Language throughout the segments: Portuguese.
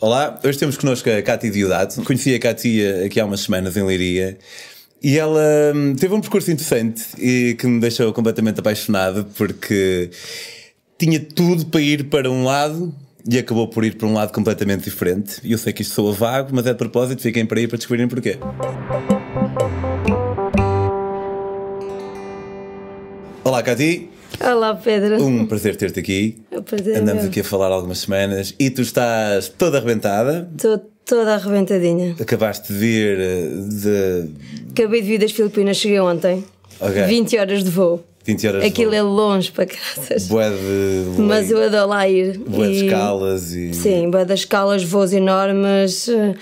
Olá, hoje temos connosco a Cátia Diodato. Conheci a Cátia aqui há umas semanas em Leiria e ela hum, teve um percurso interessante e que me deixou completamente apaixonado porque tinha tudo para ir para um lado e acabou por ir para um lado completamente diferente. E eu sei que isto soa vago, mas é de propósito, fiquem para aí para descobrirem porquê. Olá, Cátia. Olá, Pedro. Um prazer ter-te aqui. O prazer é Andamos aqui a falar algumas semanas e tu estás toda arrebentada. Estou toda arrebentadinha. Acabaste de vir eh, de Acabei de vir das Filipinas, cheguei ontem. Ok. 20 horas de voo. 20 horas Aquilo é longe para graças. Bué de Mas eu adoro lá ir. bué de E- escalas e Sim, bué das escalas, voos enormes. eh,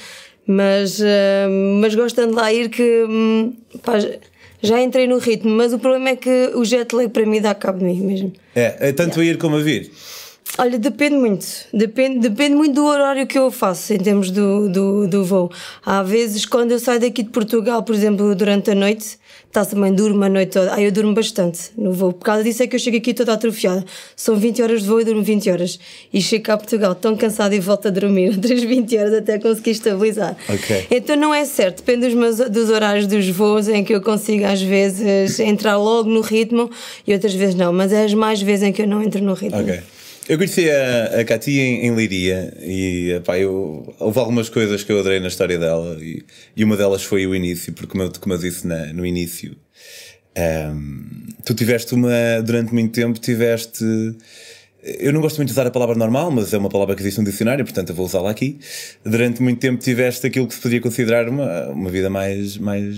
Mas, eh, mas gosto tanto de lá ir que hum, pá, já entrei no ritmo. Mas o problema é que o jet lag para mim dá cabo de mim mesmo. É, é tanto a ir como a vir. Olha, depende muito. Depende, depende muito do horário que eu faço em termos do, do, do voo. Há vezes, quando eu saio daqui de Portugal, por exemplo, durante a noite, está também durmo a noite toda. Aí eu durmo bastante no voo. Por causa disso é que eu chego aqui toda atrofiada. São 20 horas de voo e durmo 20 horas. E chego cá a Portugal tão cansada e volto a dormir outras 20 horas até conseguir estabilizar. Ok. Então não é certo. Depende dos, meus, dos horários dos voos em que eu consigo, às vezes, entrar logo no ritmo e outras vezes não. Mas é as mais vezes em que eu não entro no ritmo. Ok. Eu conheci a, a Cátia em, em Leiria e epá, eu, houve algumas coisas que eu adorei na história dela e, e uma delas foi o início, porque como eu, como eu disse na- no início, ehm, tu tiveste uma, durante muito tempo, tiveste. Eu não gosto muito de usar a palavra normal, mas é uma palavra que existe no dicionário, portanto eu vou usá-la aqui. Durante muito tempo tiveste aquilo que se poderia considerar uma, uma vida mais, mais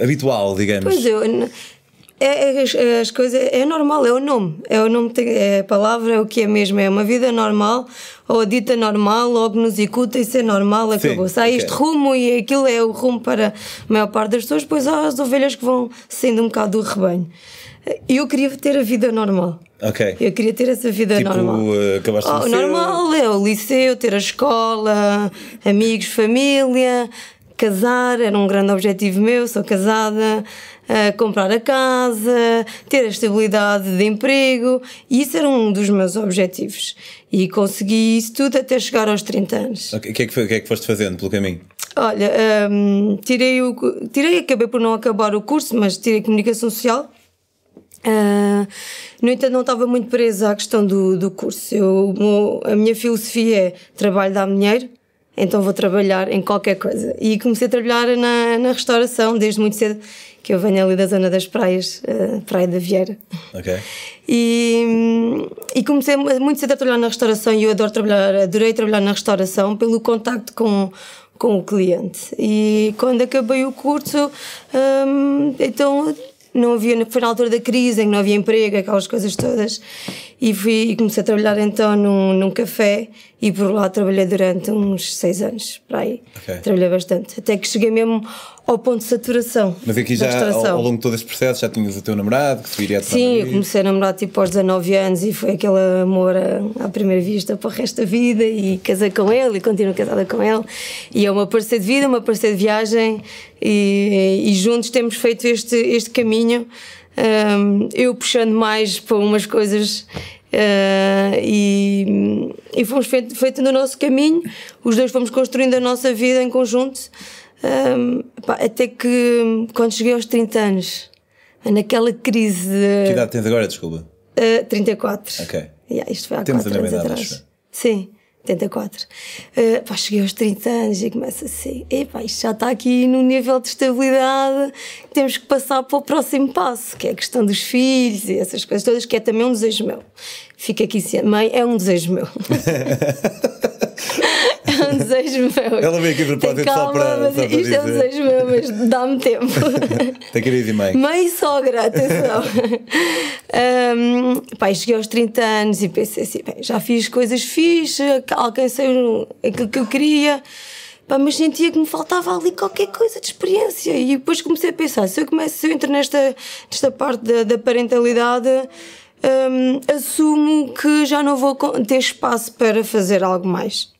habitual, digamos. Pois eu. n- É, é- as, as coisas. É normal, é o nome. É o nome, é a palavra, é o que é mesmo. É uma vida normal, ou a dita normal, logo nos ecuta, isso é normal, acabou. Sim, Sai ok. este rumo e aquilo é o rumo para a maior parte das pessoas, depois há as ovelhas que vão saindo um bocado do rebanho. Eu queria ter a vida normal. Ok. Eu queria ter essa vida Tipo, normal. eh, acabaste Oh, normal é o liceu, ter a escola, amigos, família, casar, era um grande objetivo meu, sou casada, comprar a casa, ter a estabilidade de emprego, e isso era um dos meus objetivos. E consegui isso tudo até chegar aos 30 anos. O que, é que, foi- que é que foste fazendo pelo caminho? Olha, hum, tirei o. Tirei, acabei por não acabar o curso, mas tirei comunicação social. Ah, no entanto, não estava muito presa à questão do, do curso. Eu, meu- a minha filosofia é trabalho dá dinheiro, então vou trabalhar em qualquer coisa. E comecei a trabalhar na, na restauração desde muito cedo, que eu venho ali da zona das praias, ah, Praia da Vieira. Ok. E, e comecei muito cedo a trabalhar na restauração e eu adoro trabalhar, adorei trabalhar na restauração pelo contacto com, com o cliente. E quando acabei o curso, hum, então não havia, foi na altura da crise em que não havia emprego, aquelas coisas todas. E, fui, comecei a trabalhar então num, num café e por lá trabalhei durante uns seis anos, para aí. Ok. Trabalhei bastante. Até que cheguei mesmo ao ponto de saturação. Mas aqui já, ao, ao longo de todo este processo, já tinhas o teu namorado que viria Sim, eu comecei a namorar tipo aos 19 anos e foi aquele amor à à primeira vista para o resto da vida e casei com ele e continuo casada com ele. E é uma parceira de vida, uma parceira de viagem e, e juntos temos feito este, este caminho. Hum, eu puxando mais para umas coisas ah, e, e fomos feito, feito no nosso caminho, os dois fomos construindo a nossa vida em conjunto. Hum, pá, até que quando cheguei aos 30 anos, naquela crise de Que idade tens agora, desculpa? uh, 34. Ok. Yeah, isto foi há Temos a 4 mesma anos idade, atrás. acho. Sim, 84. Uh, pá, cheguei aos 30 anos e começa assim: epá, isto já está aqui no nível de estabilidade, temos que passar para o próximo passo, que é a questão dos filhos e essas coisas todas, que é também um desejo meu. Fica aqui, sim, mãe, é um desejo meu. é um desejo meu. Ela veio aqui Tem só para- mas só para isto é um dizer. desejo meu, mas dá-me tempo. Tem querido e mãe. Mãe e sogra, atenção. um, pai, cheguei aos 30 anos e pensei assim: bem, já fiz coisas fixe, alcancei aquilo que eu queria, pá, mas sentia que me faltava ali qualquer coisa de experiência. E depois comecei a pensar: se eu, começo, se eu entro nesta, nesta parte da, da parentalidade. um, assumo que já não vou ter espaço para fazer algo mais.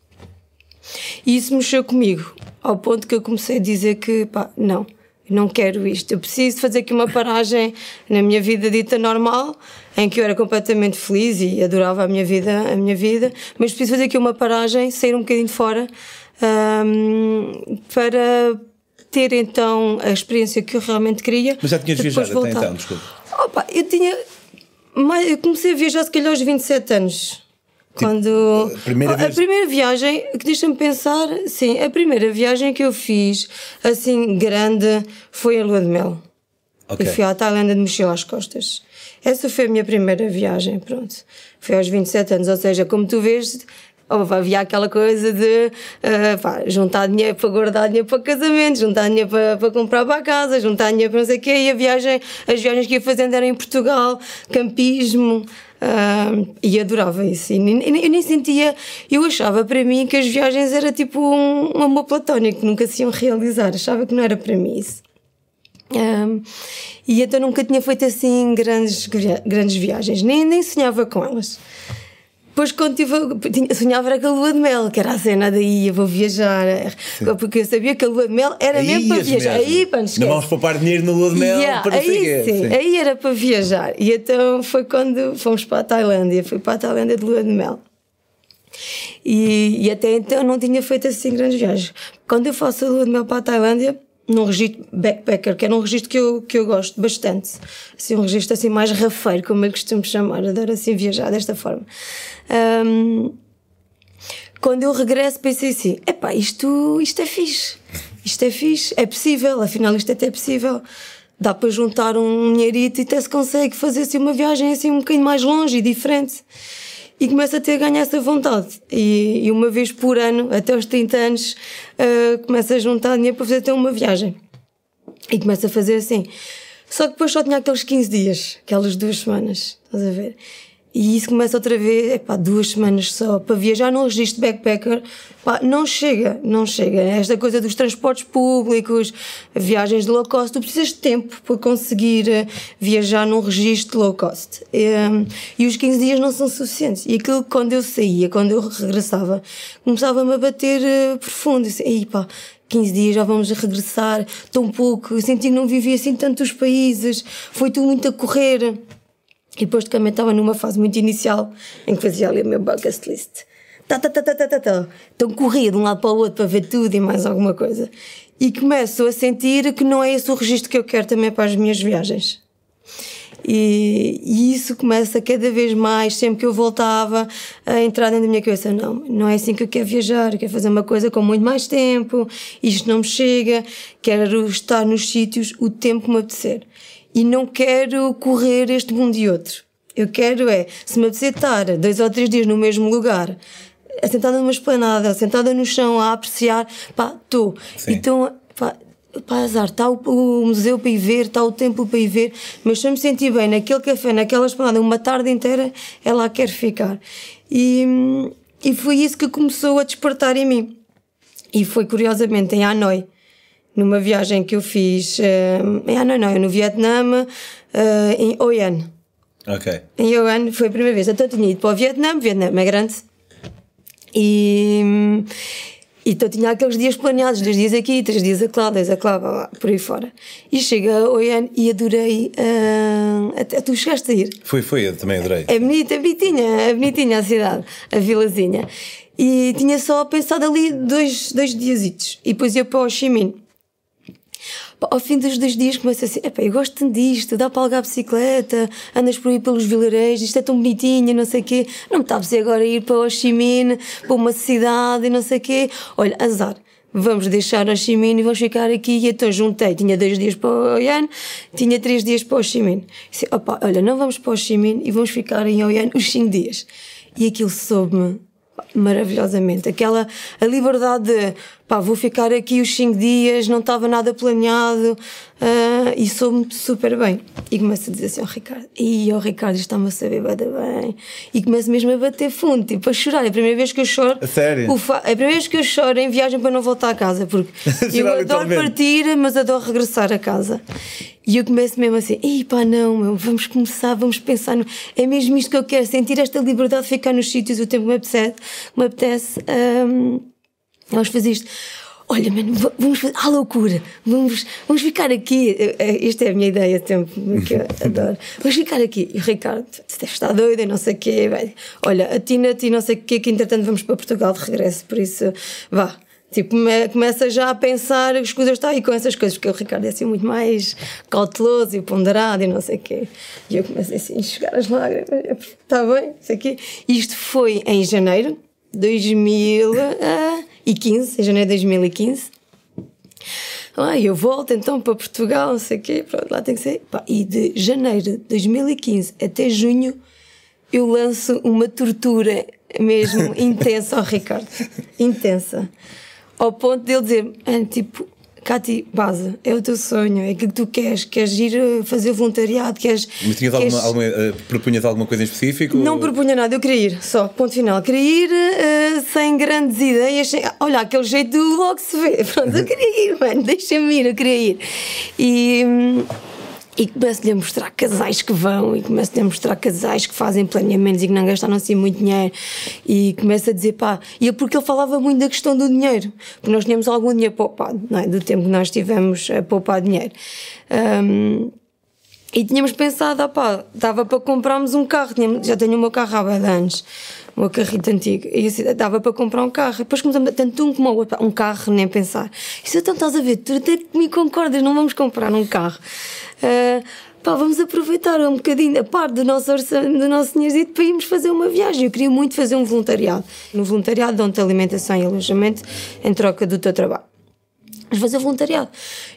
E isso mexeu comigo, ao ponto que eu comecei a dizer que, pá, não, não quero isto. Eu preciso fazer aqui uma paragem na minha vida dita normal, em que eu era completamente feliz e adorava a minha vida, a minha vida, mas preciso fazer aqui uma paragem, sair um bocadinho de fora um, para ter então a experiência que eu realmente queria. Mas já tinhas viajado até então, desculpa. Opa, eu tinha. Eu comecei a viajar se calhar aos 27 anos. Tipo, quando a primeira, vez... a primeira viagem, que deixa-me pensar, sim, a primeira viagem que eu fiz assim grande foi a lua de mel. Okay. E fui à Tailândia de mochila às costas. Essa foi a minha primeira viagem, pronto. Foi aos 27 anos, ou seja, como tu vês, havia aquela coisa de uh, pá, juntar dinheiro para guardar dinheiro para casamento, juntar dinheiro para, para comprar para a casa, juntar dinheiro para não sei o quê, e a viagem, as viagens que ia fazendo eram em Portugal, campismo, uh, e adorava isso. E, eu nem sentia, eu achava para mim que as viagens era tipo um, um amor platónico, que nunca se iam realizar, achava que não era para mim isso. Um, e então nunca tinha feito assim grandes, grandes viagens, nem, nem sonhava com elas. Depois, quando tive, sonhava era com a lua de mel, que era a cena daí, eu vou viajar, Sim. porque eu sabia que a lua de mel era aí mesmo para viajar. Mesmo. Aí, pá, não vamos poupar dinheiro na lua de mel yeah, para aí, sim, sim, aí era para viajar. E então foi quando fomos para a Tailândia, fui para a Tailândia de lua de mel. E, e até então não tinha feito assim grandes viagens. Quando eu faço a lua de mel para a Tailândia, num registro backpacker, que é um registro que eu, que eu gosto bastante. Assim, um registro assim mais rafeiro, como eu costumo chamar, adoro assim viajar desta forma. Um, quando eu regresso pensei assim, epá, isto, isto é fixe, isto é fixe, é possível, afinal isto até é possível. Dá para juntar um dinheirito e até se consegue fazer assim uma viagem assim um bocadinho mais longe e diferente e começo a ter a ganhar essa vontade. E, e, uma vez por ano, até aos 30 anos, uh, começo a juntar dinheiro para fazer até uma viagem. E começo a fazer assim. Só que depois só tinha aqueles 15 dias, aquelas duas semanas, estás a ver? E isso começa outra vez, é pá, duas semanas só, para viajar num registro backpacker, pá, não chega, não chega. Esta coisa dos transportes públicos, viagens de low cost, tu precisas de tempo para conseguir eh, viajar num registro low cost. E, ehm, e os 15 dias não são suficientes. E aquilo quando eu saía, quando eu regressava, começava-me a bater uh, profundo. Aí pá, 15 dias já vamos regressar, tão pouco, eu senti que não vivia assim tantos países, foi tudo muito a correr. E depois também estava numa fase muito inicial em que fazia ali o meu bucket list. Tá, tá, tá, tá, tá, tá, tá. Então corria de um lado para o outro para ver tudo e mais alguma coisa. E começo a sentir que não é esse o registro que eu quero também para as minhas viagens. E, e, isso começa cada vez mais, sempre que eu voltava a entrar dentro da minha cabeça: não, não é assim que eu quero viajar, eu quero fazer uma coisa com muito mais tempo, isto não me chega, quero estar nos sítios o tempo que me apetecer e não quero correr este mundo e outro. Eu quero é, se me apetecer estar dois ou três dias no mesmo lugar, sentada numa esplanada, sentada no chão a apreciar, pá, estou. Então, pá, pá, azar, está o, o, museu para ir ver, está o templo para ir ver, mas se eu me sentir bem naquele café, naquela esplanada, uma tarde inteira, é lá quer ficar. E, e foi isso que começou a despertar em mim. E foi curiosamente em Hanoi numa viagem que eu fiz uh, em Hanoi, não, no Vietnã, uh, em Hoi An. Ok. Em Hoi An foi a primeira vez. Então tinha ido para o Vietnã, o Vietnã é grande, e, e então tinha aqueles dias planeados, dois dias aqui, três dias lá, dois lá, por aí fora. E chega a Hoi An e adorei, uh, até tu chegaste a ir. Foi, foi, eu também adorei. É bonita, é bonitinha, é bonitinha a cidade, a vilazinha. E tinha só pensado ali dois, dois diasitos. E depois ia para o Ho Ao fim dos dois dias começa assim, epá, eu gosto tanto disto, dá para alugar bicicleta, andas por aí pelos vilarejos, isto é tão bonitinho, não sei o quê, não me está a agora ir para Minh, para uma cidade e não sei o quê. Olha, azar, vamos deixar Minh e vamos ficar aqui. E então juntei, tinha dois dias para o Oian, tinha três dias para o Ho Chi Minh. Disse, opa, olha, não vamos para o Ho Chi Minh e vamos ficar em Oian os cinco dias. E aquilo soube-me maravilhosamente. Aquela a liberdade de pá, vou ficar aqui os 5 dias, não estava nada planeado uh, e sou-me super bem. E começo a dizer assim ao oh, Ricardo: e o oh, Ricardo está-me a saber bem. E começo mesmo a bater fundo, tipo a chorar. É a primeira vez que eu choro. A sério? Ufa, é a primeira vez que eu choro em viagem para não voltar a casa, porque eu adoro partir, mas adoro regressar a casa. E eu começo mesmo assim, ei pá, não, meu, vamos começar, vamos pensar, no... é mesmo isto que eu quero, sentir esta liberdade de ficar nos sítios o tempo que me apetece. Me apetece um... Vamos fazer isto. olha, mano, vamos fazer à loucura, vamos, vamos ficar aqui. Isto é a minha ideia tempo, que eu adoro. Vamos ficar aqui. E o Ricardo, tu deves estar doida, não sei o quê. Vai. Olha, a Tina-te e não sei o quê, que entretanto vamos para Portugal de regresso, por isso, vá. Tipo, começa já a pensar as coisas está aí com essas coisas, porque o Ricardo é assim muito mais cauteloso e ponderado e não sei o quê. E eu comecei assim a enxugar as lágrimas, está bem, sei quê. Isto foi em janeiro de 2015, em janeiro de 2015. Ah, eu volto então para Portugal, não sei o quê, pronto, lá tem que ser. E de janeiro de 2015 até junho eu lanço uma tortura mesmo intensa ao Ricardo. Intensa ao ponto de ele dizer, ah, tipo, Cati, base, é o teu sonho, é que tu queres, queres ir eh, fazer voluntariado, queres. Mas tinhas queres... alguma, alguma, uh, propunhas alguma coisa em específico? Não ou... propunha nada, eu queria ir, só, ponto final. Queria ir uh, sem grandes ideias, sem... olha, aquele jeito logo se vê. Pronto, eu queria ir, mano, deixa-me ir, eu queria ir. E. Hum, e começo-lhe a mostrar casais que vão e começo-lhe a mostrar casais que fazem planeamentos e que não gastaram assim muito dinheiro. E começo a dizer pá, e é porque ele falava muito da questão do dinheiro porque nós tínhamos algum dinheiro poupado não é? do tempo que nós tivemos a poupar dinheiro. Um, e tínhamos pensado, ah pá, dava para comprarmos um carro, já tenho o meu carro há de anos, meu carrito antigo, e assim, dava para comprar um carro. Depois começamos, tanto um como o outro, um carro, nem pensar. Isso então estás a ver, tu até me concordas, não vamos comprar um carro. Uh, pá, vamos aproveitar um bocadinho a parte do nosso orçamento, do nosso dinheiro para irmos fazer uma viagem. Eu queria muito fazer um voluntariado. No voluntariado dão-te alimentação e alojamento em troca do teu trabalho. Mas fazer voluntariado.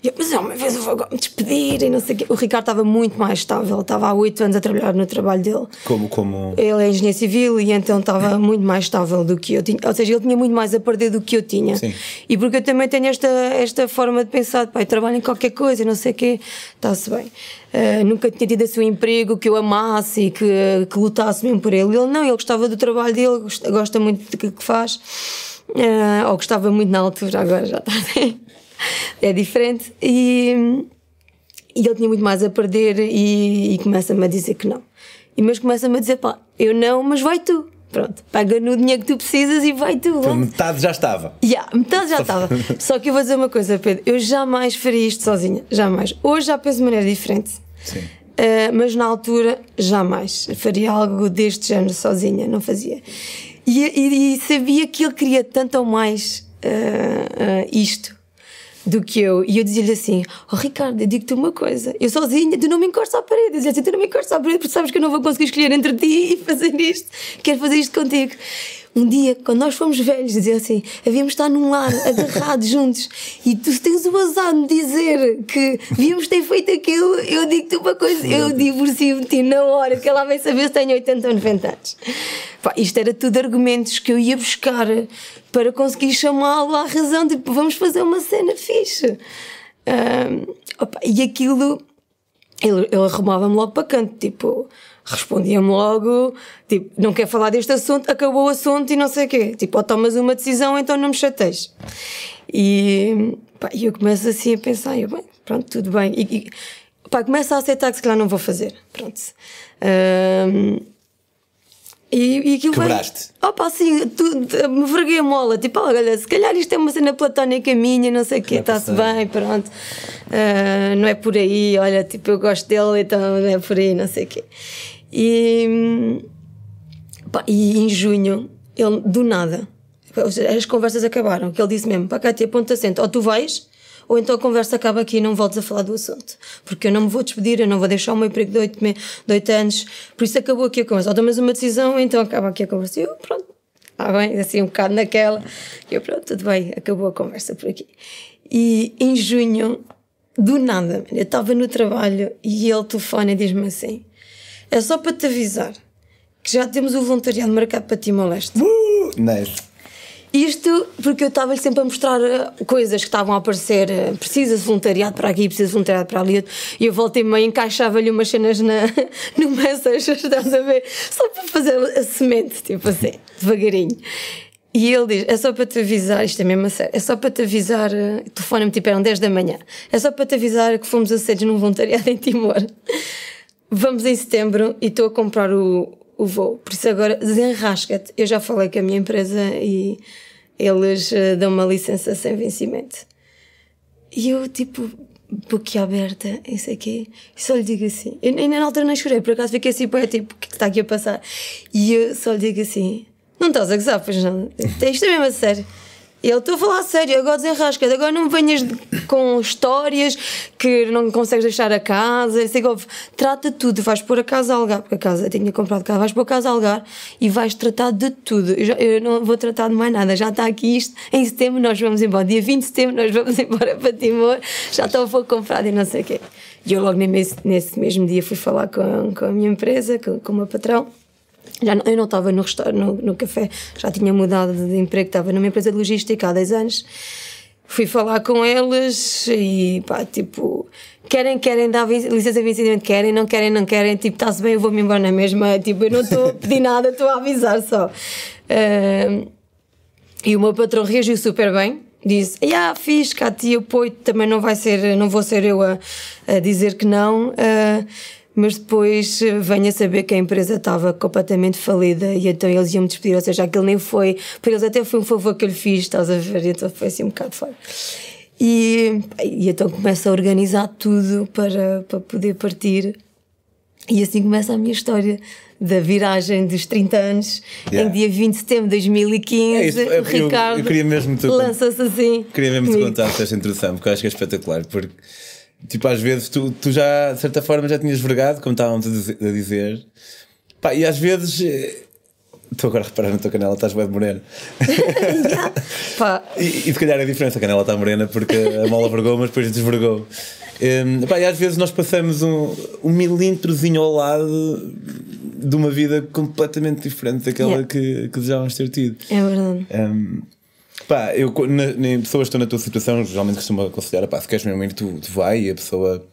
E eu, mas é uma vez eu vou me despedir e não sei o quê. O Ricardo estava muito mais estável, estava há oito anos a trabalhar no trabalho dele. Como, como? Ele é engenheiro civil e então estava muito mais estável do que eu tinha. Ou seja, ele tinha muito mais a perder do que eu tinha. Sim. E porque eu também tenho esta, esta forma de pensar, pai, trabalho em qualquer coisa e não sei o quê, está-se bem. Uh, nunca tinha tido assim um emprego que eu amasse e que, que lutasse mesmo por ele. Ele não, ele gostava do trabalho dele, gosta, muito do que faz. Uh, ou gostava muito na altura, agora já está é diferente. E, e ele tinha muito mais a perder e, e começa-me a dizer que não. E mas começa-me a dizer, pá, eu não, mas vai tu. Pronto, paga no dinheiro que tu precisas e vai tu. Então, metade já estava. Yeah, metade já estava. Só que eu vou dizer uma coisa, Pedro, eu jamais faria isto sozinha, jamais. Hoje já penso de maneira diferente. Sim. Uh, mas na altura, jamais. Faria algo deste género sozinha, não fazia. E, e, e sabia que ele queria tanto ou mais uh, uh, isto do que eu. E eu dizia-lhe assim: Oh Ricardo, eu digo-te uma coisa, eu sozinha, tu não me encostas à parede. Eu dizia assim: Tu não me encostas à parede porque sabes que eu não vou conseguir escolher entre ti e fazer isto, quero fazer isto contigo. Um dia, quando nós fomos velhos, dizia assim: havíamos estar num lar, agarrados juntos, e tu tens o azar de dizer que devíamos ter feito aquilo, eu digo-te uma coisa: eu divorcio-me de ti na hora, que ela vai saber se tenho 80 ou 90 anos. Isto era tudo argumentos que eu ia buscar para conseguir chamá-lo à razão, tipo, vamos fazer uma cena fixe. Um, opa, e aquilo, ele, ele arrumava-me logo para canto, tipo, respondia-me logo, tipo, não quer falar deste assunto, acabou o assunto e não sei o quê. Tipo, ou tomas uma decisão, então não me chateis. E pá, eu começo assim a pensar, eu, bem, pronto, tudo bem. E, e pá, começo a aceitar que se calhar não vou fazer, pronto. Um, e, e aquilo Quebraste? Vai, opa, assim, tu, me verguei a mola. Tipo, olha, se calhar isto é uma cena platónica minha, não sei o quê, está-se bem, pronto. Uh, não é por aí, olha, tipo, eu gosto dele, então não é por aí, não sei o quê. E, pá, e em junho, ele, do nada, as conversas acabaram, que ele disse mesmo, pá, Cátia, ponto assento, ou tu vais ou então a conversa acaba aqui e não voltes a falar do assunto. Porque eu não me vou despedir, eu não vou deixar o meu emprego de oito, de anos, por isso acabou aqui a conversa. Ou tomas uma decisão, então acaba aqui a conversa. E eu, pronto, ah, bem, assim um bocado naquela. E eu, pronto, tudo bem, acabou a conversa por aqui. E em junho, do nada, eu estava no trabalho e ele telefona e diz-me assim: é só para te avisar que já temos o voluntariado marcado para Timor-Leste. Uh, nice. Isto porque eu estava-lhe sempre a mostrar eh, coisas que estavam a aparecer. Eh, precisa de voluntariado para aqui, precisa de voluntariado para ali. E eu voltei meio, encaixava-lhe umas cenas na, no Messenger, estás a ver? Só para fazer a semente, tipo assim, devagarinho. E ele diz: É só para te avisar, isto é mesmo a sério, é só para te avisar. Eh, telefone-me tipo, eram 10 da manhã. É só para te avisar que fomos aceitos num voluntariado em Timor. Vamos em setembro e estou a comprar o, o voo. Por isso agora desenrasca-te. Eu já falei com a minha empresa e eles uh, dão uma licença sem vencimento. E eu, tipo, boquiaberta, isso aqui, só lhe digo assim. Eu, nem na altura não chorei, por acaso fiquei assim, pô, tipo, o é que está aqui a passar? E eu só lhe digo assim: não estás a gozar, pois não? Isto é mesmo a sério. Ele estou a falar a sério, agora desenrasca, agora não me venhas com histórias que não consegues deixar a casa, sei, trata tudo, vais pôr a casa a alugar, porque a casa, eu tinha comprado casa, vais pôr a casa a alugar e vais tratar de tudo. Eu, já, eu não vou tratar de mais nada, já está aqui isto, em setembro nós vamos embora, dia 20 de setembro nós vamos embora para Timor, já está o fogo comprado e não sei o quê. E eu logo nesse, nesse mesmo dia fui falar com, com a minha empresa, com, com o meu patrão, já não, eu não estava no, no, no café, já tinha mudado de emprego, estava numa empresa de logística há 10 anos. Fui falar com eles e pá, tipo, querem, querem dar licença de vencimento, querem, não querem, não querem, tipo, está-se bem, eu vou-me embora na mesma, tipo, eu não estou a pedir nada, estou a avisar só. Uh, e o meu patrão reagiu super bem, disse, ah, yeah, fiz, cá te apoio, também não vai ser, não vou ser eu a, a dizer que não. Uh, mas depois eh, venho a saber que a empresa estava completamente falida e então eles iam me despedir, ou seja, aquele nem foi, para eles até foi um favor que eu lhe fiz, estás a ver? Então foi assim um bocado fora. E, e então começo a organizar tudo para, para poder partir. E assim começa a minha história da viragem dos 30 anos, yeah. em dia 20 de setembro de 2015. É eu, Ricardo lança-se assim. Queria mesmo te contar esta introdução, porque eu acho que é espetacular. Porque Tipo, às vezes tu, tu já, de certa forma, já tinhas vergado, como estávamos a dizer. Pá, e às vezes. Eh, estou agora a reparar na tua canela, estás bem de morena. e, e se calhar é a diferença, a canela está morena porque a mola vergou, mas depois desvergou. Um, pá, e às vezes nós passamos um, um milímetrozinho ao lado de uma vida completamente diferente daquela yeah. que, que desejávamos ter tido. É verdade. Um, Pá, eu, na, pessoas que estão na tua situação, geralmente costumo aconselhar, pá, se queres mesmo ir, tu, tu vai e a pessoa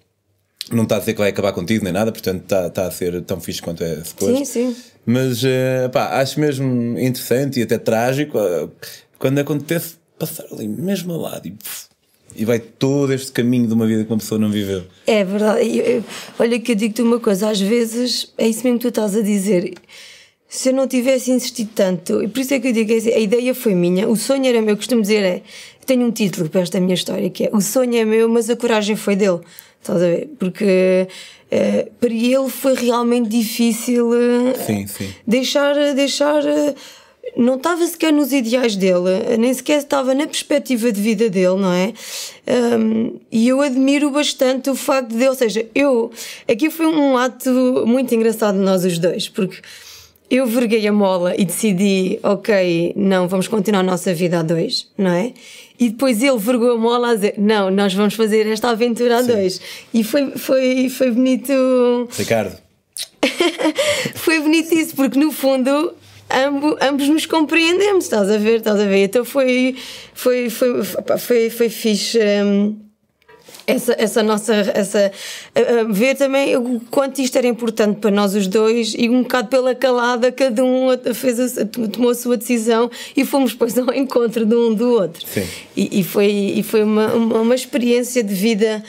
não está a dizer que vai acabar contigo nem nada, portanto está, está a ser tão fixe quanto é suposto. Sim, sim. Mas uh, pá, acho mesmo interessante e até trágico uh, quando acontece passar ali mesmo ao lado e, e vai todo este caminho de uma vida que uma pessoa não viveu. É verdade. Eu, eu, olha que eu digo-te uma coisa, às vezes é isso mesmo que tu estás a dizer se eu não tivesse insistido tanto, e por isso é que eu digo a ideia foi minha, o sonho era meu, eu costumo dizer é, tenho um título para esta minha história que é o sonho é meu, mas a coragem foi dele. Estás a ver? Porque uh, para ele foi realmente difícil uh, sim, sim. deixar, deixar uh, não estava sequer nos ideais dele, nem sequer estava na perspectiva de vida dele, não é? Um, e eu admiro bastante o facto de, ou seja, eu, aqui foi um ato muito engraçado de nós os dois, porque eu verguei a mola e decidi, ok, não, vamos continuar a nossa vida a dois, não é? E depois ele vergou a mola a dizer, não, nós vamos fazer esta aventura a Sim. dois. E foi, foi, foi bonito. Ricardo. foi bonito isso, porque no fundo ambos, ambos nos compreendemos, estás a ver, estás a ver? Então foi, foi, foi, foi, foi, foi fixe. Um, essa, essa nossa. Essa, uh, ver também o quanto isto era importante para nós os dois e um bocado pela calada, cada um fez a, tomou a sua decisão e fomos depois ao encontro de um do outro. Sim. E, e foi, e foi uma, uma, uma experiência de vida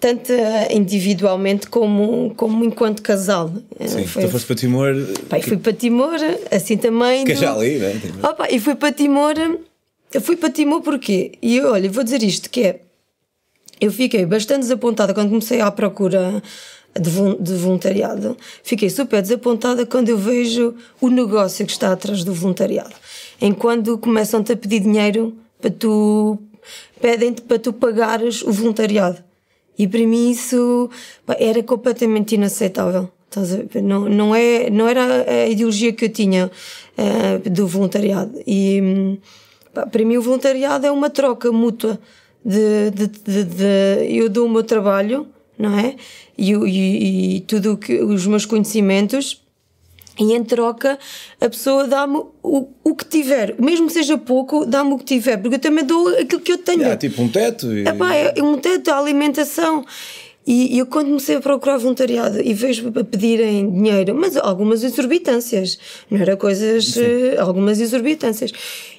tanto individualmente como, como enquanto casal. Sim, foi, tu foste para Timor. Pai, que... fui para Timor, assim também. Que do... já ali, né? Opa, e fui para Timor. Eu fui para Timor porquê? E olha, vou dizer isto: que é eu fiquei bastante desapontada quando comecei à procura de, voluntariado. Fiquei super desapontada quando eu vejo o negócio que está atrás do voluntariado. Enquanto começam-te a pedir dinheiro para tu pedem-te para tu pagares o voluntariado. E para mim isso pá, era completamente inaceitável. Não, não, é, não era a ideologia que eu tinha uh, do voluntariado. E pá, para mim o voluntariado é uma troca mútua de, de, de, de eu dou o meu trabalho, não é? E, e, e tudo que, os meus conhecimentos e em troca a pessoa dá-me o, o que tiver, mesmo que seja pouco, dá-me o que tiver, porque eu também dou aquilo que eu tenho. É tipo um teto. E... Epá, é um teto, a alimentação. E, eu quando comecei a procurar voluntariado e vejo a pedirem dinheiro, mas algumas exorbitâncias, não era coisas, uh, algumas exorbitâncias.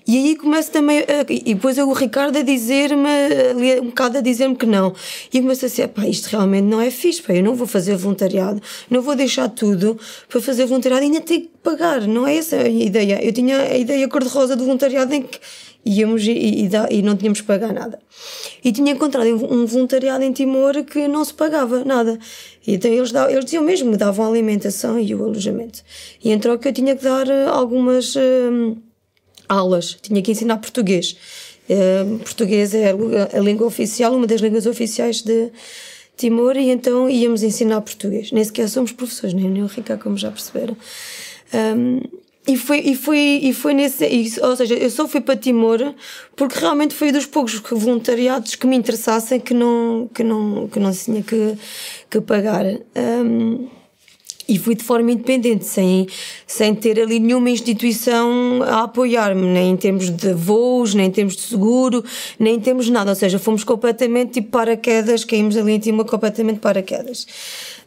E aí começo também, a, e depois o Ricardo a dizer-me, um bocado a dizer-me que não. E começo a dizer, pá, isto realmente não é fixe, pá, eu não vou fazer voluntariado, não vou deixar tudo para fazer voluntariado e ainda tenho que pagar, não é essa a ideia. Eu tinha a ideia cor-de-rosa do voluntariado em que íamos e, e, e, não tínhamos que pagar nada. E tinha encontrado um voluntariado em Timor que não se pagava nada. E então eles, davam, eles diziam mesmo, me davam a alimentação e o alojamento. E em troca eu tinha que dar eh, algumas uh, aulas, tinha que ensinar português. Uh, português é a, a língua oficial, uma das línguas oficiais de Timor, e então íamos ensinar português. Nem sequer somos professores, nem o Ricardo, como já perceberam. Um, e foi, e foi, e foi nesse. E, ou seja, eu só fui para Timor porque realmente foi dos poucos voluntariados que me interessassem que não, que não, que não tinha que, que pagar. Um, e fui de forma independente, sem, sem ter ali nenhuma instituição a apoiar-me, nem em termos de voos, nem em termos de seguro, nem em termos de nada. Ou seja, fomos completamente tipo paraquedas, caímos ali em cima completamente paraquedas.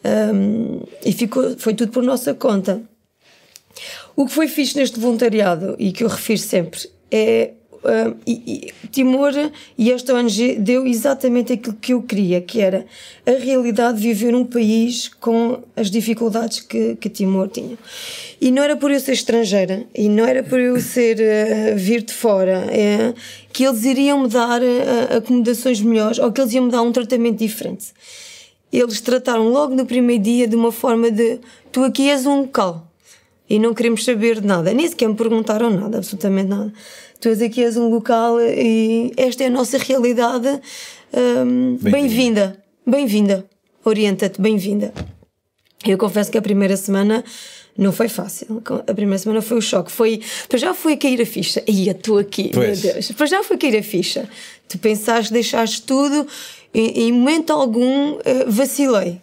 Um, e ficou, foi tudo por nossa conta. O que foi fixe neste voluntariado e que eu refiro sempre é Uh, e, e, Timor e esta ONG deu exatamente aquilo que eu queria, que era a realidade de viver num país com as dificuldades que, que Timor tinha. E não era por eu ser estrangeira, e não era por eu ser uh, vir de fora, é, que eles iriam me dar uh, acomodações melhores ou que eles iam me dar um tratamento diferente. Eles trataram logo no primeiro dia de uma forma de tu aqui és um local e não queremos saber de nada. Nem sequer me perguntaram nada, absolutamente nada. Tu és aqui, és um local e esta é a nossa realidade. Um, bem-vinda, bem-vinda. Orienta-te, bem-vinda. Eu confesso que a primeira semana não foi fácil. A primeira semana foi o choque. Foi, para já foi cair a ficha. Ia, estou aqui, pois. meu Deus. Para já foi cair a ficha. Tu pensaste, deixaste tudo, e em momento algum eh, vacilei.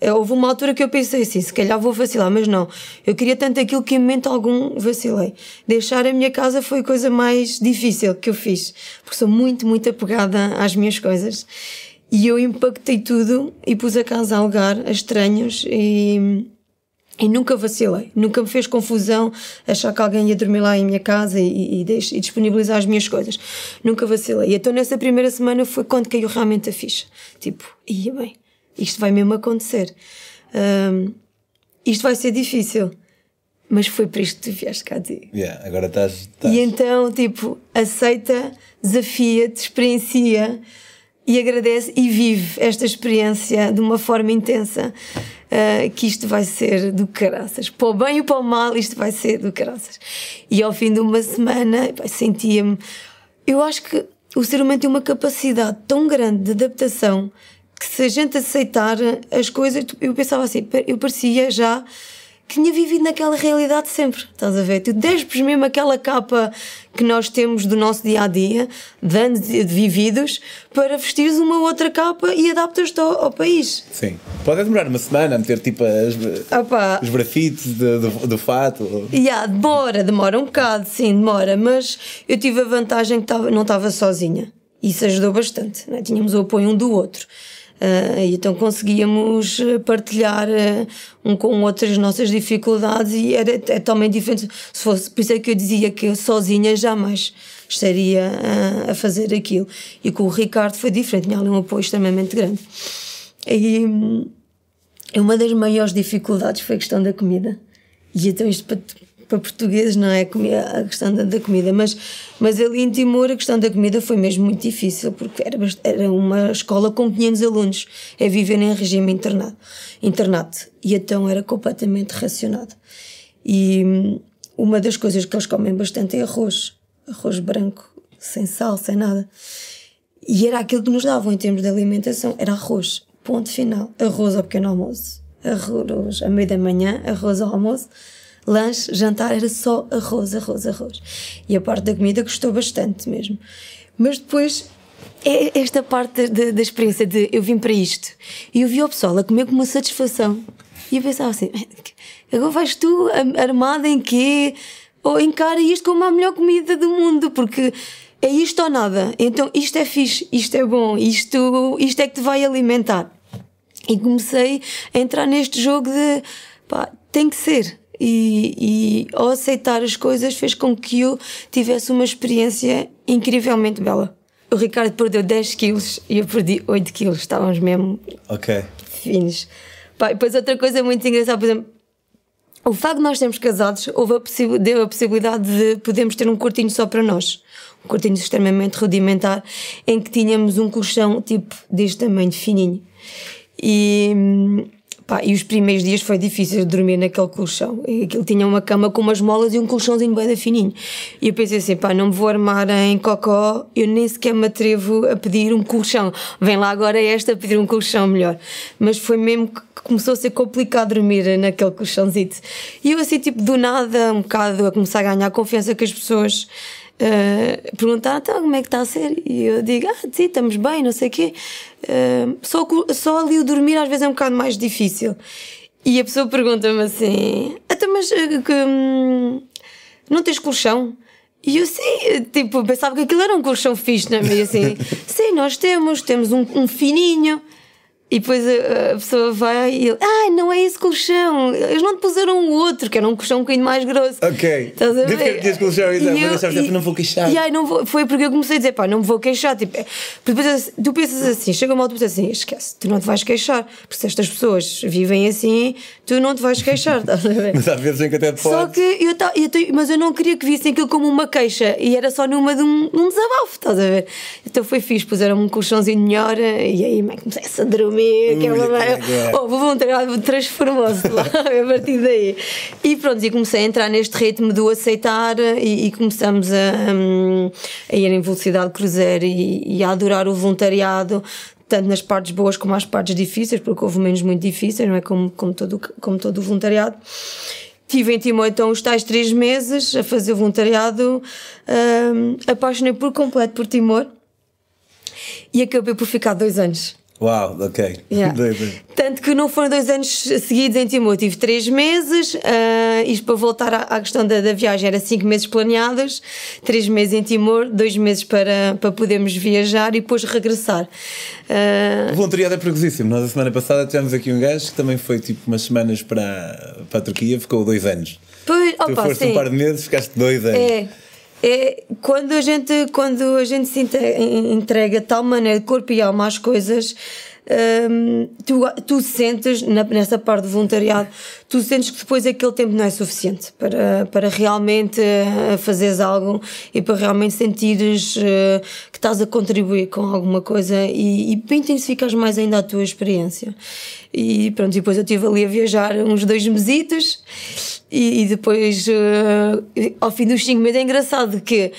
Eh, houve uma altura que eu pensei assim, se calhar vou vacilar, mas não. Eu queria tanto aquilo que em momento algum vacilei. Deixar a minha casa foi a coisa mais difícil que eu fiz, porque sou muito, muito apegada às minhas coisas. E eu impactei tudo e pus a casa a alugar a estranhos e, e nunca vacilei. Nunca me fez confusão achar que alguém ia dormir lá em minha casa e, e, e disponibilizar as minhas coisas. Nunca vacilei. E então nessa primeira semana foi quando caiu realmente a ficha. Tipo, ia bem isto vai mesmo acontecer. Um, isto vai ser difícil. Mas foi para isto que tu vieste cá dizer. Yeah, agora estás, E então, tipo, aceita, desafia-te, experiencia e agradece e vive esta experiência de uma forma intensa. Uh, que isto vai ser do caraças. Para o bem e para o mal, isto vai ser do caraças. E ao fim de uma semana, sentia-me. Eu acho que o ser humano tem uma capacidade tão grande de adaptação que se a gente aceitar as coisas, eu pensava assim, eu parecia já que tinha vivido naquela realidade sempre, estás a ver? Tu despes mesmo aquela capa que nós temos do nosso dia a dia, de anos vividos, para vestires uma outra capa e adaptas-te ao, ao, país. Sim. Pode demorar uma semana a meter tipo as, Opa. os brafites de, do, do fato. Yeah, demora, demora um bocado, sim, demora, mas eu tive a vantagem que tava, não estava sozinha. Isso ajudou bastante, né? tínhamos o apoio um do outro. Uh, então conseguíamos partilhar uh, um com o outro as nossas dificuldades e era é totalmente diferente. Se fosse, por isso é que eu dizia que eu sozinha jamais estaria uh, a fazer aquilo. E com o Ricardo foi diferente, tinha ali um apoio extremamente grande. E um, uma das maiores dificuldades foi a questão da comida. E então isto para para portugueses, não é? A questão da, comida, mas, mas ali em Timor a questão da comida foi mesmo muito difícil, porque era, era uma escola com 500 alunos, é viver em regime internado, internato, e então era completamente racionado. E hum, uma das coisas que eles comem bastante é arroz, arroz branco, sem sal, sem nada. E era aquilo que nos davam em termos de alimentação, era arroz, ponto final, arroz ao pequeno almoço, arroz à meia da manhã, arroz ao almoço, lanche, jantar, era só arroz, arroz, arroz. E a parte da comida gostou bastante mesmo. Mas depois, é esta parte da, da experiência de eu vim para isto e eu vi o pessoal a comer com uma satisfação. E eu pensava assim: agora vais tu armada em quê? Ou encara isto como a melhor comida do mundo, porque é isto ou nada. Então isto é fixe, isto é bom, isto, isto é que te vai alimentar. E comecei a entrar neste jogo de pá, tem que ser e, e ao aceitar as coisas fez com que eu tivesse uma experiência incrivelmente bela. O Ricardo perdeu 10 quilos e eu perdi 8 quilos, estávamos mesmo okay. finos. Pá, depois outra coisa muito engraçada, por exemplo, o facto de nós sermos casados houve a deu a possibilidade de podermos ter um quartinho só para nós. Um quartinho extremamente rudimentar, em que tínhamos um colchão tipo deste tamanho fininho. E hum, Pá, e os primeiros dias foi difícil dormir naquele colchão. Aquilo tinha uma cama com umas molas e um colchãozinho bem fininho. E eu pensei assim, pá, não me vou armar em cocó, eu nem sequer me atrevo a pedir um colchão. Vem lá agora esta a pedir um colchão melhor. Mas foi mesmo que começou a ser complicado dormir naquele colchãozito. E eu assim, tipo, do nada, um bocado a começar a ganhar confiança com as pessoas uh, perguntar então, como é que está a ser e eu digo, ah, sim, estamos bem, não sei o quê. Uh, só, só ali o dormir às vezes é um bocado mais difícil. E a pessoa pergunta-me assim, até mas uh, que, hum, não tens colchão? E eu sim, tipo, pensava que aquilo era um colchão fixe, não é? E assim, sim, nós temos, temos um, um fininho. E depois a, pessoa vai e ele, ah, não é esse colchão, eles não te puseram o outro, que era um colchão um bocadinho mais grosso. Ok. Estás a ver? Deve colchão e, e mas eu, não vou queixar. E aí não vou, foi porque eu comecei a dizer, pá, não me vou queixar. Tipo, é, depois tu pensas assim, chega uma altura e assim, esquece, tu não te vais queixar, porque se estas pessoas vivem assim, tu não te vais queixar, estás a ver? mas às vezes em que até te Só que eu, eu, mas eu não queria que vissem aquilo como uma queixa e era só numa de um, um desabafo, estás a ver? Então foi fixe, puseram-me um colchãozinho melhor e aí comecei a dormir comer, que é uma maravilha. Oh, vou voluntariado transformou-se lá a partir daí. E pronto, e comecei a entrar neste ritmo do aceitar e, e começamos a, um, a, ir em velocidade cruzeiro e, e a adorar o voluntariado tanto nas partes boas como nas partes difíceis, porque houve menos muito difíceis, não é? Como, como, todo, como todo o voluntariado. Tive em Timor então os tais três meses a fazer voluntariado, um, apaixonei por completo por Timor e acabei por ficar dois anos. Uau, ok. Yeah. Tanto que não foram dois anos seguidos em Timor, tive três meses. Uh, isto para voltar à, à questão da, da, viagem, era cinco meses planeados, três meses em Timor, dois meses para, para podermos viajar e depois regressar. Uh... O voluntariado é perigosíssimo. Nós, a semana passada, tivemos aqui um gajo que também foi tipo umas semanas para, para a Turquia, ficou dois anos. Pois, tu opa, foste sim. um par de meses, ficaste dois anos. É. É, quando a gente quando a gente se entrega de tal maneira corpo e alma às coisas tu, tu sentes na, nessa parte do voluntariado tu sentes que depois aquele tempo não é suficiente para, para realmente uh, fazeres algo e para realmente sentires uh, que estás a contribuir com alguma coisa e, e para intensificares mais ainda a tua experiência. E pronto, depois eu estive ali a viajar uns dois mesitos e, e depois, uh, ao fim dos 5 meses, é engraçado que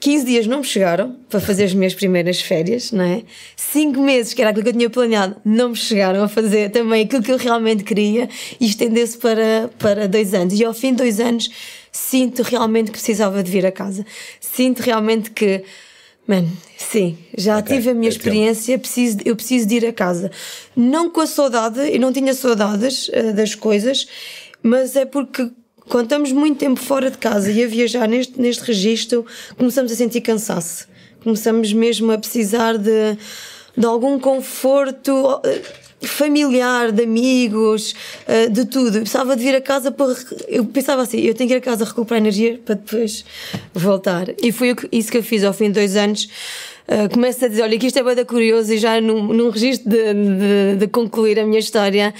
15 dias não me chegaram para fazer as minhas primeiras férias, não é? 5 meses, que era aquilo que eu tinha planeado, não me chegaram a fazer também aquilo que eu realmente queria e estendeu-se para, para dois anos. E ao fim de dois anos, sinto realmente que precisava de vir a casa. Sinto realmente que Mano, sim, já okay, tive a minha experiência, preciso, eu preciso de ir a casa. Não com a saudade, eu não tinha saudades uh, das coisas, mas é porque quando estamos muito tempo fora de casa e a viajar neste, neste registro, começamos a sentir cansaço. Começamos mesmo a precisar de, de algum conforto eh, familiar, de amigos, eh, de tudo. Eu precisava de vir a casa para. Eu pensava assim, eu tenho que ir a casa recuperar energia para depois voltar. E foi isso que eu fiz ao fim de dois anos. Uh, começo a dizer: olha, que isto é bem curioso e já num, num registro de, de, de concluir a minha história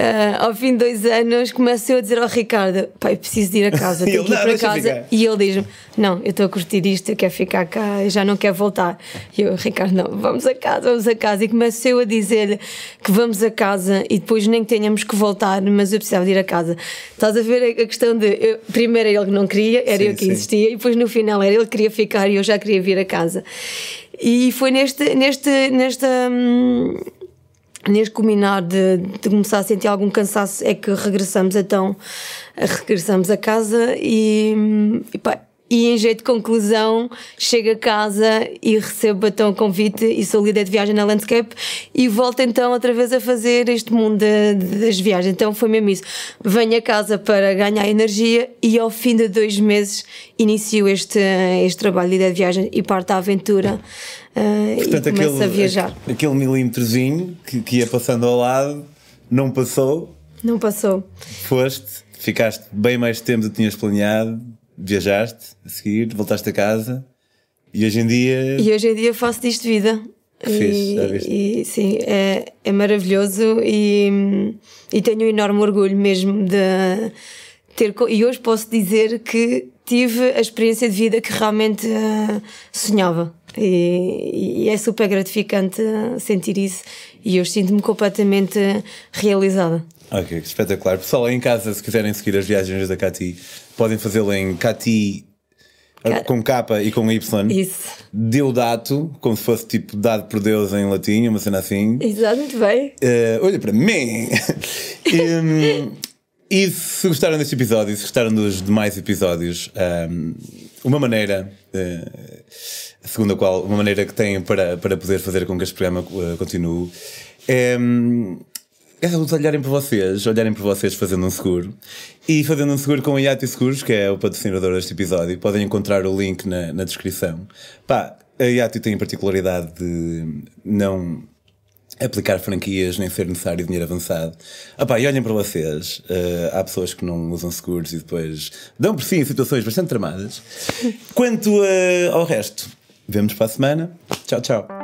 uh, ao fim de dois anos, começo eu a dizer ao Ricardo: pai, preciso de ir a casa, tenho que ir para casa. E ele diz-me: Não, eu estou a curtir isto, eu quero ficar cá, eu já não quero voltar. E eu, Ricardo, não, vamos a casa, vamos a casa. E começo eu a dizer que vamos a casa e depois nem que tenhamos que voltar, mas eu precisava de ir a casa. Estás a ver a questão de. Eu, primeiro era ele que não queria, era sim, eu que sim. insistia, e depois no final era ele que queria ficar e eu já queria vir a casa. E foi neste, neste, nesta. Hum, neste culminar de, de, começar a sentir algum cansaço é que regressamos então regressamos a casa e, e pá, e em jeito de conclusão, chego a casa e recebo então o convite e sou líder de viagem na Landscape e volto então outra vez a fazer este mundo de, de, das viagens. Então foi mesmo isso. Venho a casa para ganhar energia e ao fim de dois meses inicio este, este trabalho de líder de viagem e parto à aventura. Uh, Portanto, e começo aquele, a viajar. Aquele milímetrozinho que, que ia passando ao lado não passou. Não passou. Foste, ficaste bem mais tempo do que tinhas planeado viajaste a seguir, voltaste a casa e hoje em dia. E hoje em dia faço disto vida. Que fixe, já E, e, sim, é, é maravilhoso e, e tenho um enorme orgulho mesmo de ter. E hoje posso dizer que tive a experiência de vida que realmente eh, sonhava. E, e é super gratificante sentir isso. E eu sinto-me completamente realizada. Ok, espetacular. Pessoal, em casa, se quiserem seguir as viagens da Cati, podem fazê-lo em Cati Ca- com capa e com Y. Isso. Deodato, como se fosse tipo dado por Deus em latim, uma cena assim. Exato, muito bem. Eh, olha para mim! Hum, e se gostaram deste episódio, se gostaram dos demais episódios, hum, uma maneira, eh, segundo a qual, uma maneira que têm para, para poder fazer com que este programa eh, continue, é eles olharem para vocês, olharem para vocês fazendo um seguro e fazendo um seguro com a Yati Seguros, que é o patrocinador deste episódio. Podem encontrar o link na, na descrição. Pá, a Yati tem a particularidade de não aplicar franquias nem ser necessário dinheiro avançado. Ah pá, e olhem para vocês, eh, há pessoas que não usam seguros e depois dão por si em situações bastante tramadas. Quanto eh, ao resto, vemos para a semana. Tchau, tchau.